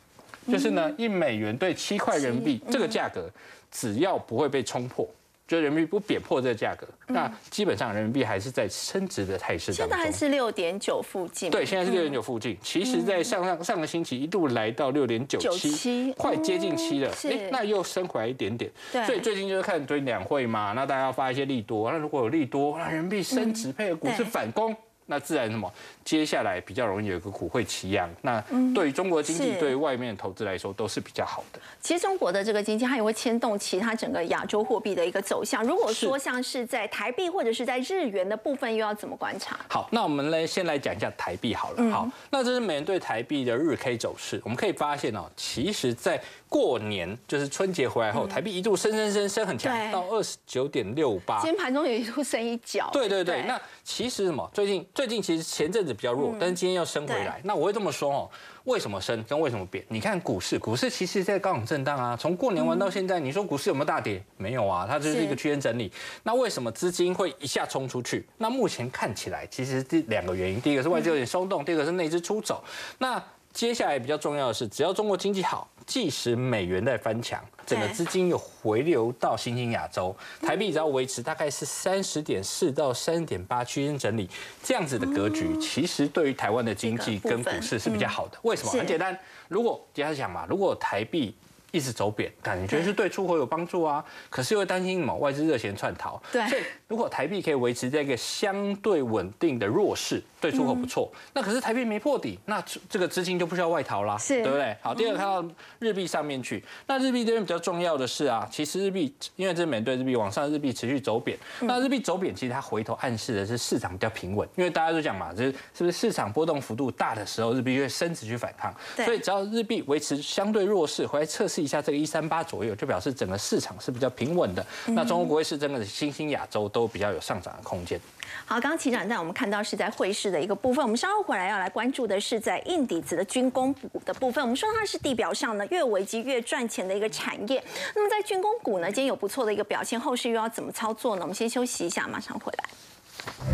就是呢一美元兑七块人民币这个价格，只要不会被冲破。就人民币不贬破这个价格，那基本上人民币还是在升值的态势当中。现在还是六点九附近，对，现在是六点九附近。其实，在上上上个星期一度来到六点九七快接近七了。是哎，那又升回来一点点。对所以最近就是看最近两会嘛，那大家要发一些利多。那如果有利多，那人民币升值配合股市反攻。那自然什么？接下来比较容易有一个股汇齐扬。那对于中国经济，是对于外面的投资来说，都是比较好的。其实中国的这个经济，它也会牵动其他整个亚洲货币的一个走向。如果说像是在台币或者是在日元的部分，又要怎么观察？好，那我们来先来讲一下台币好了。好，那这是美元对台币的日 K 走势。我们可以发现哦，其实在过年就是春节回来后，台币一度升升升升很强，到二十九点六八今。天盘中有一度升一角，对对对，那其实什么？最近最近其实前阵子比较弱，但是今天又升回来。那我会这么说哦，为什么升跟为什么贬？你看股市，股市其实在高档震荡啊，从过年玩到现在，你说股市有没有大跌？没有啊，它就是一个区间整理。那为什么资金会一下冲出去？那目前看起来，其实这两个原因，第一个是外资有点松动，第二个是内资出走。那接下来比较重要的是，只要中国经济好，即使美元在翻墙，整个资金又回流到新兴亚洲，台币只要维持大概是三十点四到三十点八区间整理这样子的格局，其实对于台湾的经济跟股市是比较好的。为什么？很简单，如果接下来讲嘛，如果台币一直走贬，感觉是对出口有帮助啊。可是又担心某外资热钱窜逃。对。所以如果台币可以维持这个相对稳定的弱势，对出口不错。那可是台币没破底，那这个资金就不需要外逃啦，对不对？好，第二个看到日币上面去，那日币这边比较重要的是啊，其实日币因为这美对日币往上，日币持续走贬。那日币走贬，其实它回头暗示的是市场比较平稳，因为大家都讲嘛，就是是不是市场波动幅度大的时候，日币就会升值去反抗。所以只要日币维持相对弱势，回来测试。一下这个一三八左右，就表示整个市场是比较平稳的。那中国国会是真的新兴亚洲都比较有上涨的空间。好，刚刚齐长在我们看到是在汇市的一个部分，我们稍后回来要来关注的是在硬底子的军工股的部分。我们说它是地表上呢越危机越赚钱的一个产业。那么在军工股呢，今天有不错的一个表现，后市又要怎么操作呢？我们先休息一下，马上回来。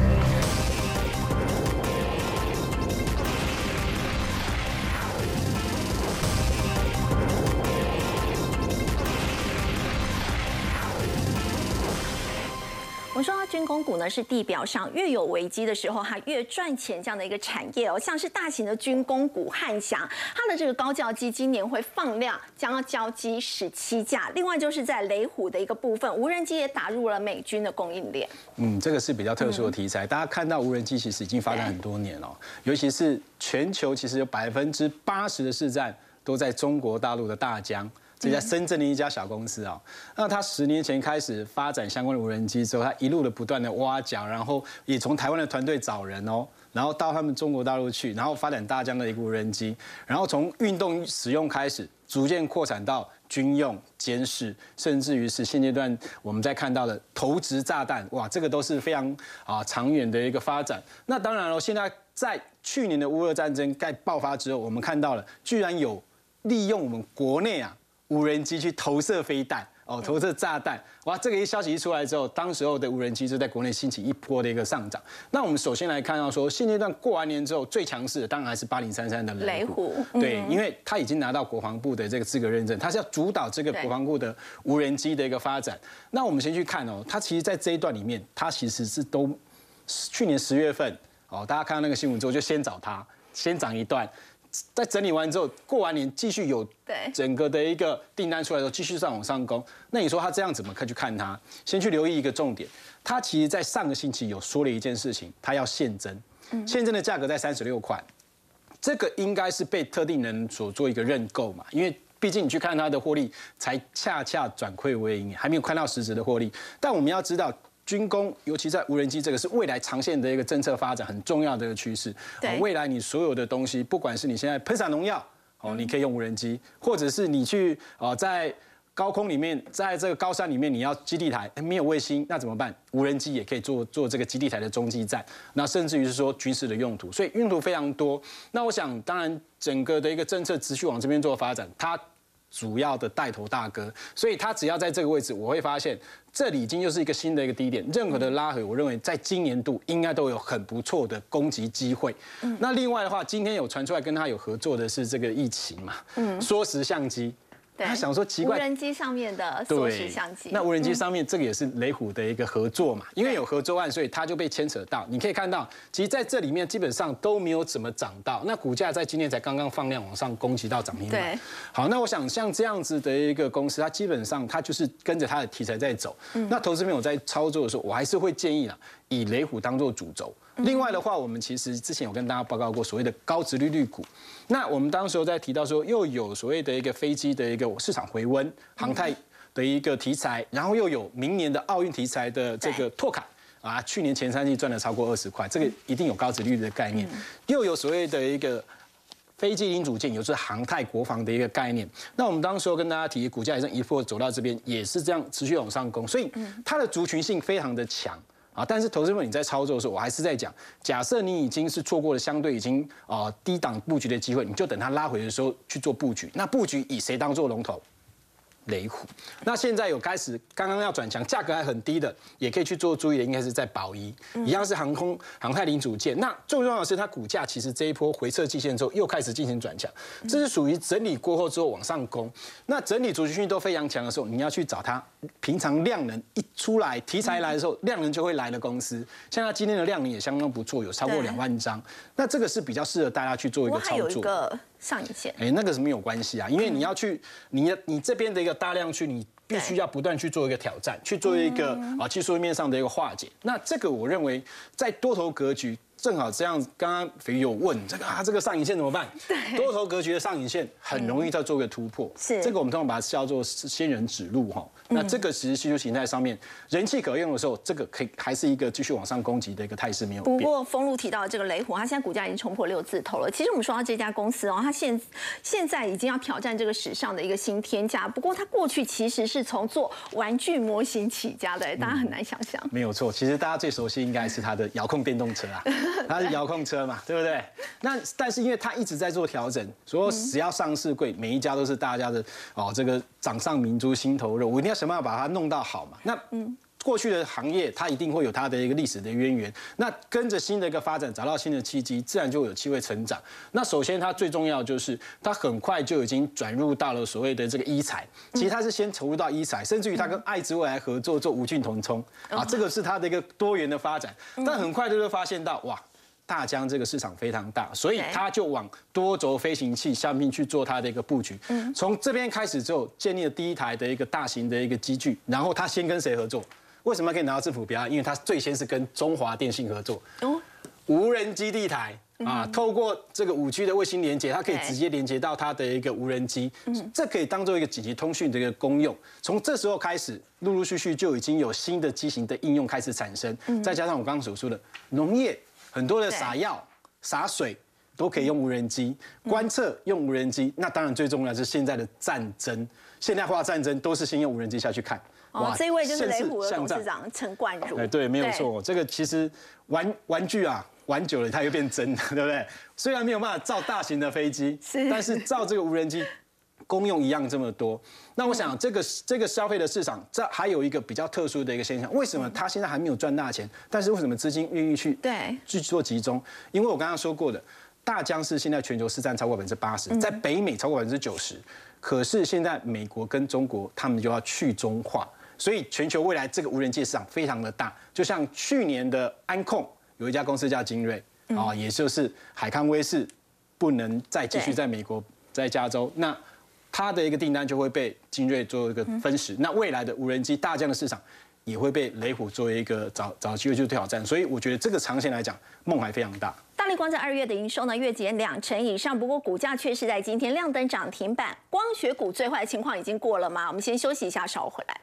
军工股呢是地表上越有危机的时候，它越赚钱这样的一个产业哦。像是大型的军工股汉翔，它的这个高教机今年会放量，将要交机十七架。另外就是在雷虎的一个部分，无人机也打入了美军的供应链。嗯，这个是比较特殊的题材。大家看到无人机其实已经发展很多年了，尤其是全球其实有百分之八十的市占都在中国大陆的大疆。这家深圳的一家小公司啊，那他十年前开始发展相关的无人机之后，他一路的不断的挖角，然后也从台湾的团队找人哦，然后到他们中国大陆去，然后发展大疆的一个无人机，然后从运动使用开始，逐渐扩展到军用、监视，甚至于是现阶段我们在看到的投掷炸弹，哇，这个都是非常啊长远的一个发展。那当然了，现在在去年的乌俄战争在爆发之后，我们看到了居然有利用我们国内啊。无人机去投射飞弹哦，投射炸弹哇！这个一消息一出来之后，当时候的无人机就在国内兴起一波的一个上涨。那我们首先来看到说，现阶段过完年之后最强势的当然还是八零三三的雷虎，对，因为它已经拿到国防部的这个资格认证，它是要主导这个国防部的无人机的一个发展。那我们先去看哦，它其实在这一段里面，它其实是都去年十月份哦，大家看到那个新闻之后就先找它，先涨一段。在整理完之后，过完年继续有整个的一个订单出来之后，继续上往上攻。那你说他这样怎么可去看他？先去留意一个重点，他其实在上个星期有说了一件事情，他要现增，现增的价格在三十六块，这个应该是被特定人所做一个认购嘛？因为毕竟你去看它的获利，才恰恰转亏为盈，还没有看到实质的获利。但我们要知道。军工，尤其在无人机这个是未来长线的一个政策发展很重要的一个趋势。对，未来你所有的东西，不管是你现在喷洒农药，哦，你可以用无人机，或者是你去哦在高空里面，在这个高山里面你要基地台没有卫星，那怎么办？无人机也可以做做这个基地台的中继站，那甚至于是说军事的用途，所以用途非常多。那我想，当然整个的一个政策持续往这边做发展，它。主要的带头大哥，所以他只要在这个位置，我会发现这里已经又是一个新的一个低点。任何的拉回，我认为在今年度应该都有很不错的攻击机会。那另外的话，今天有传出来跟他有合作的是这个疫情嘛？嗯，缩时相机。他想说奇怪，无人机上面的缩时相机。那无人机上面这个也是雷虎的一个合作嘛？因为有合作案，所以他就被牵扯到。你可以看到，其实在这里面基本上都没有怎么涨到。那股价在今天才刚刚放量往上攻击到涨停板。好，那我想像这样子的一个公司，它基本上它就是跟着它的题材在走。那投资朋友在操作的时候，我还是会建议啊，以雷虎当做主轴。另外的话，我们其实之前有跟大家报告过所谓的高值率率股。那我们当时候在提到说，又有所谓的一个飞机的一个市场回温、航太的一个题材，然后又有明年的奥运题材的这个拓卡啊，去年前三季赚了超过二十块，这个一定有高值率的概念。又有所谓的一个飞机零组件，有是航太国防的一个概念。那我们当时候跟大家提，股价也是一波走到这边，也是这样持续往上攻，所以它的族群性非常的强。啊，但是投资者你在操作的时候，我还是在讲，假设你已经是错过了相对已经啊低档布局的机会，你就等它拉回的时候去做布局。那布局以谁当做龙头？雷虎，那现在有开始刚刚要转强，价格还很低的，也可以去做注意的，应该是在宝一，一样是航空航太零组件。那最重要的是，它股价其实这一波回撤季线之后，又开始进行转强，这是属于整理过后之后往上攻。那整理主题性都非常强的时候，你要去找它。平常量能一出来，题材来的时候，量能就会来的公司，像它今天的量能也相当不错，有超过两万张。那这个是比较适合大家去做一个操作。上影线，哎，那个是没有关系啊，因为你要去你你这边的一个大量去，你必须要不断去做一个挑战，去做一个啊技术面上的一个化解。那这个我认为在多头格局。正好这样，刚刚肥鱼有问这个啊，这个上影线怎么办？对，多头格局的上影线很容易再做个突破。是，这个我们通常把它叫做仙人指路哈。那这个其实需求形态上面人气可用的时候，这个可以还是一个继续往上攻击的一个态势没有不过封路提到这个雷虎，它现在股价已经冲破六字头了。其实我们说到这家公司哦，它现现在已经要挑战这个史上的一个新天价。不过它过去其实是从做玩具模型起家的，大家很难想象。没有错，其实大家最熟悉应该是它的遥控电动车啊，[LAUGHS] [LAUGHS] 它是遥控车嘛，对不对？那但是因为它一直在做调整，所以只要上市贵，每一家都是大家的哦，这个掌上明珠、心头肉，我一定要想办法把它弄到。好嘛？那嗯，过去的行业它一定会有它的一个历史的渊源。那跟着新的一个发展，找到新的契机，自然就有机会成长。那首先它最重要就是它很快就已经转入到了所谓的这个医材。其实它是先投入到医材，甚至于它跟爱之未来合作做无菌同充啊，这个是它的一个多元的发展。但很快就会发现到哇。大疆这个市场非常大，所以它就往多轴飞行器下面去做它的一个布局。从这边开始之后，建立了第一台的一个大型的一个机具。然后它先跟谁合作？为什么可以拿到政府标？因为它最先是跟中华电信合作。哦，无人基地台啊，透过这个五 G 的卫星连接，它可以直接连接到它的一个无人机。嗯，这可以当做一个紧急通讯的一个功用。从这时候开始，陆陆续续就已经有新的机型的应用开始产生。再加上我刚刚所说的农业。很多的撒药、洒水都可以用无人机观测，用无人机。那当然最重要是现在的战争，现代化战争都是先用无人机下去看。哇，这一位就是雷虎的董事长陈冠儒。哎，对，没有错。这个其实玩玩具啊，玩久了它又变真的，[LAUGHS] 对不对？虽然没有办法造大型的飞机，但是造这个无人机。功用一样这么多，那我想这个这个消费的市场，这还有一个比较特殊的一个现象，为什么它现在还没有赚大钱？但是为什么资金愿意去对去做集中？因为我刚刚说过的，大疆是现在全球市占超过百分之八十，在北美超过百分之九十，可是现在美国跟中国他们就要去中化，所以全球未来这个无人机市场非常的大。就像去年的安控有一家公司叫精锐啊，也就是海康威视不能再继续在美国在加州那。它的一个订单就会被精锐做一个分食，那未来的无人机大疆的市场也会被雷虎作为一个找找机会去挑战，所以我觉得这个长线来讲，梦还非常大。大力光在二月的营收呢，月减两成以上，不过股价却是在今天亮灯涨停板。光学股最坏的情况已经过了吗？我们先休息一下，稍后回来。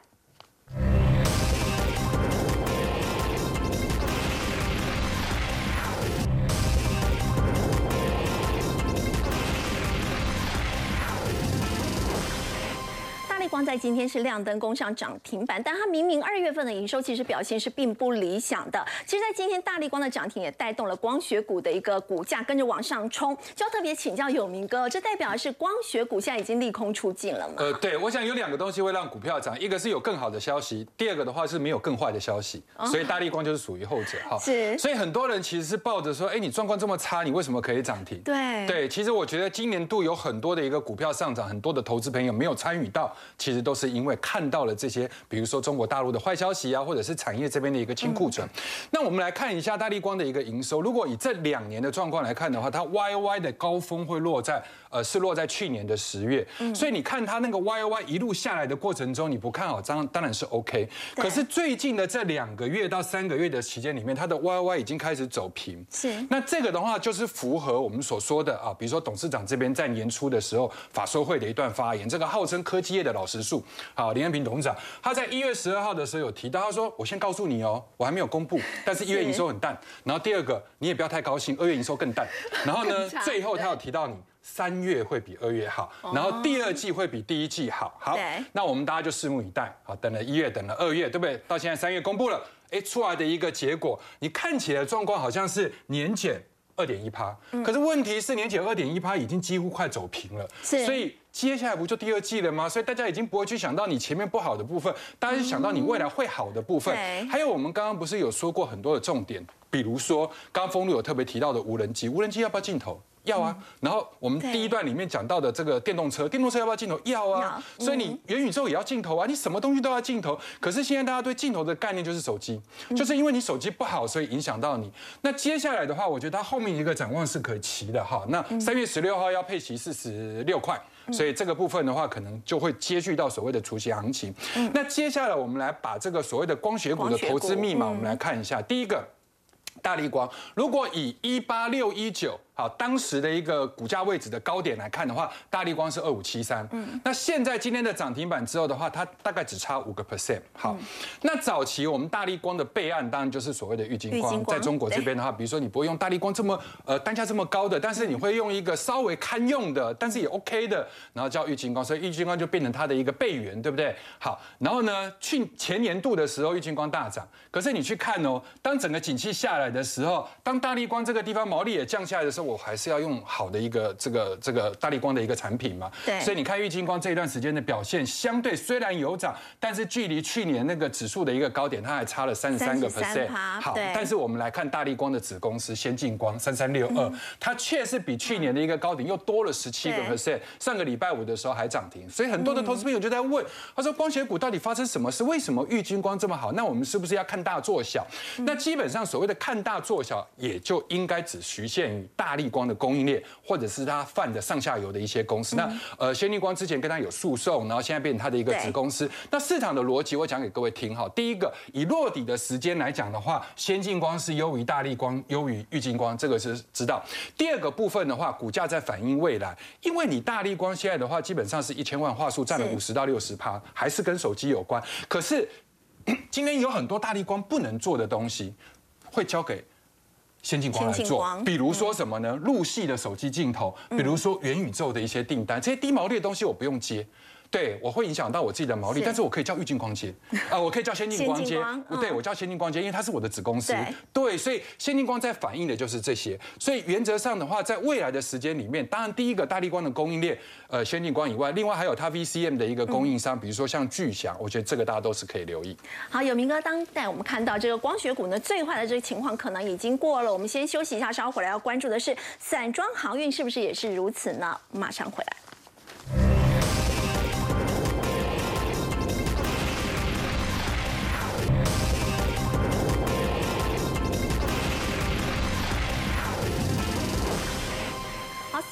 光在今天是亮灯攻上涨停板，但它明明二月份的营收其实表现是并不理想的。其实，在今天大力光的涨停也带动了光学股的一个股价跟着往上冲。就要特别请教有明哥，这代表的是光学股现在已经利空出尽了吗？呃，对，我想有两个东西会让股票涨，一个是有更好的消息，第二个的话是没有更坏的消息。所以大力光就是属于后者哈。[LAUGHS] 是。所以很多人其实是抱着说，哎，你状况这么差，你为什么可以涨停？对。对，其实我觉得今年度有很多的一个股票上涨，很多的投资朋友没有参与到，其实都是因为。看到了这些，比如说中国大陆的坏消息啊，或者是产业这边的一个清库存。那我们来看一下大力光的一个营收。如果以这两年的状况来看的话，它 Y Y 的高峰会落在。呃，是落在去年的十月，所以你看它那个 Y Y 一路下来的过程中，你不看好，当当然是 OK。可是最近的这两个月到三个月的期间里面，它的 Y Y 已经开始走平。是。那这个的话，就是符合我们所说的啊，比如说董事长这边在年初的时候法说会的一段发言，这个号称科技业的老实树，好，林彦平董事长，他在一月十二号的时候有提到，他说：“我先告诉你哦，我还没有公布，但是一月营收很淡。然后第二个，你也不要太高兴，二月营收更淡。然后呢，最后他有提到你。”三月会比二月好，然后第二季会比第一季好。好，那我们大家就拭目以待。好，等了一月，等了二月，对不对？到现在三月公布了，哎，出来的一个结果，你看起来状况好像是年减二点一趴，可是问题是年前二点一趴已经几乎快走平了。所以。接下来不就第二季了吗？所以大家已经不会去想到你前面不好的部分，大家就想到你未来会好的部分。还有我们刚刚不是有说过很多的重点，比如说刚刚有特别提到的无人机，无人机要不要镜头？要啊，然后我们第一段里面讲到的这个电动车，电动车要不要镜头？要啊，所以你元宇宙也要镜头啊，你什么东西都要镜头。可是现在大家对镜头的概念就是手机，就是因为你手机不好，所以影响到你。那接下来的话，我觉得它后面一个展望是可期的哈。那三月十六号要配齐四十六块，所以这个部分的话，可能就会接续到所谓的除夕行情。那接下来我们来把这个所谓的光学股的投资密码，我们来看一下。第一个，大力光，如果以一八六一九。好，当时的一个股价位置的高点来看的话，大力光是二五七三。嗯，那现在今天的涨停板之后的话，它大概只差五个 percent。好，那早期我们大力光的备案当然就是所谓的玉金光，在中国这边的话，比如说你不会用大力光这么呃单价这么高的，但是你会用一个稍微堪用的，但是也 OK 的，然后叫玉金光，所以玉金光就变成它的一个备源，对不对？好，然后呢，去前年度的时候，玉金光大涨，可是你去看哦，当整个景气下来的时候，当大力光这个地方毛利也降下来的时候。我还是要用好的一个这个这个大力光的一个产品嘛，对，所以你看玉金光这一段时间的表现，相对虽然有涨，但是距离去年那个指数的一个高点，它还差了三十三个 percent。好，但是我们来看大力光的子公司先进光三三六二，它确实比去年的一个高点又多了十七个 percent。上个礼拜五的时候还涨停，所以很多的投资朋友就在问，他说光学股到底发生什么事？为什么玉金光这么好？那我们是不是要看大做小？那基本上所谓的看大做小，也就应该只局限于大。力光的供应链，或者是他泛的上下游的一些公司。那呃，先力光之前跟他有诉讼，然后现在变成他的一个子公司。那市场的逻辑，我讲给各位听哈。第一个，以落底的时间来讲的话，先进光是优于大力光，优于玉金光，这个是知道。第二个部分的话，股价在反映未来，因为你大力光现在的话，基本上是一千万话术占了五十到六十趴，还是跟手机有关。可是 [CLEARS THROAT] 今天有很多大力光不能做的东西，会交给。先进光来做，比如说什么呢？入戏的手机镜头，比如说元宇宙的一些订单，这些低毛利的东西我不用接。对，我会影响到我自己的毛利，但是我可以叫玉晶光接，[LAUGHS] 啊，我可以叫先进光接，对，我叫先进光接，因为它是我的子公司，对，所以先进光在反映的就是这些，所以原则上的话，在未来的时间里面，当然第一个大力光的供应链，呃，先进光以外，另外还有它 VCM 的一个供应商，比如说像巨翔，我觉得这个大家都是可以留意。好，有明哥，当带我们看到这个光学股呢，最坏的这个情况可能已经过了，我们先休息一下，稍后回来要关注的是散装航运是不是也是如此呢？马上回来。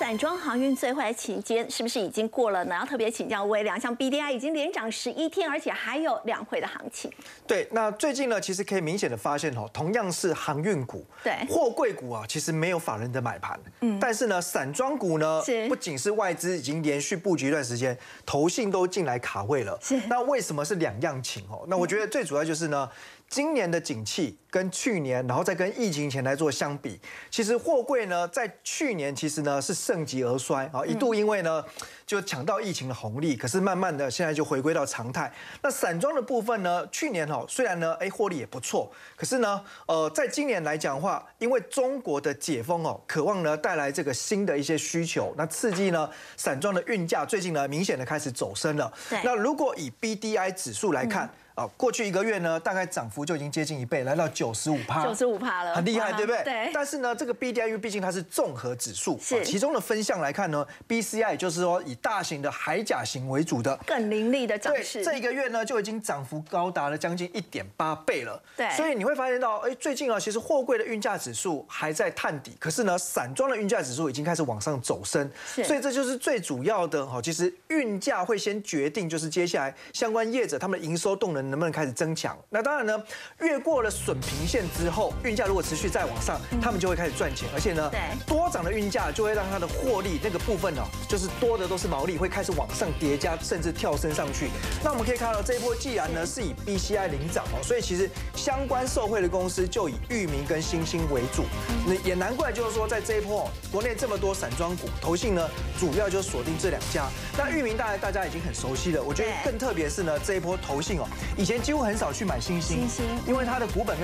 散装航运最坏期间是不是已经过了呢？要特别请教微良，像 B D I 已经连涨十一天，而且还有两会的行情。对，那最近呢，其实可以明显的发现哦，同样是航运股，对，货柜股啊，其实没有法人的买盘，嗯，但是呢，散装股呢，不仅是外资已经连续布局一段时间，投信都进来卡位了，是。那为什么是两样情哦？那我觉得最主要就是呢。今年的景气跟去年，然后再跟疫情前来做相比，其实货柜呢，在去年其实呢是盛极而衰啊，一度因为呢就抢到疫情的红利，可是慢慢的现在就回归到常态。那散装的部分呢，去年哦虽然呢哎获利也不错，可是呢呃在今年来讲的话，因为中国的解封哦，渴望呢带来这个新的一些需求，那刺激呢散装的运价最近呢明显的开始走升了。那如果以 B D I 指数来看。啊，过去一个月呢，大概涨幅就已经接近一倍，来到九十五趴，九十五趴了，很厉害，对不对？对。但是呢，这个 BDIU 毕竟它是综合指数，是其中的分项来看呢，B C I 就是说以大型的海甲型为主的，更凌厉的涨势。这一个月呢，就已经涨幅高达了将近一点八倍了。对。所以你会发现到，哎，最近啊，其实货柜的运价指数还在探底，可是呢，散装的运价指数已经开始往上走升。所以这就是最主要的哈，其实运价会先决定，就是接下来相关业者他们的营收动能能不能开始增强。那当然呢，越过了损平线之后，运价如果持续再往上，他们就会开始赚钱，而且呢，多涨的运价就会让它的获利那个部分哦，就是多的都是毛利，会开始往上叠加，甚至跳升上去。那我们可以看到这一波既然呢是以 BCI 领涨哦，所以其实相关受惠的公司就以域名跟新兴为主。那也难怪就是说在这一波国内这么多散装股，投信呢主要就锁定这两家。那域名大概大家已经很熟悉了，我觉得更特别是呢这一波投信哦，以前几乎很少。去买星星，因为它的股本跟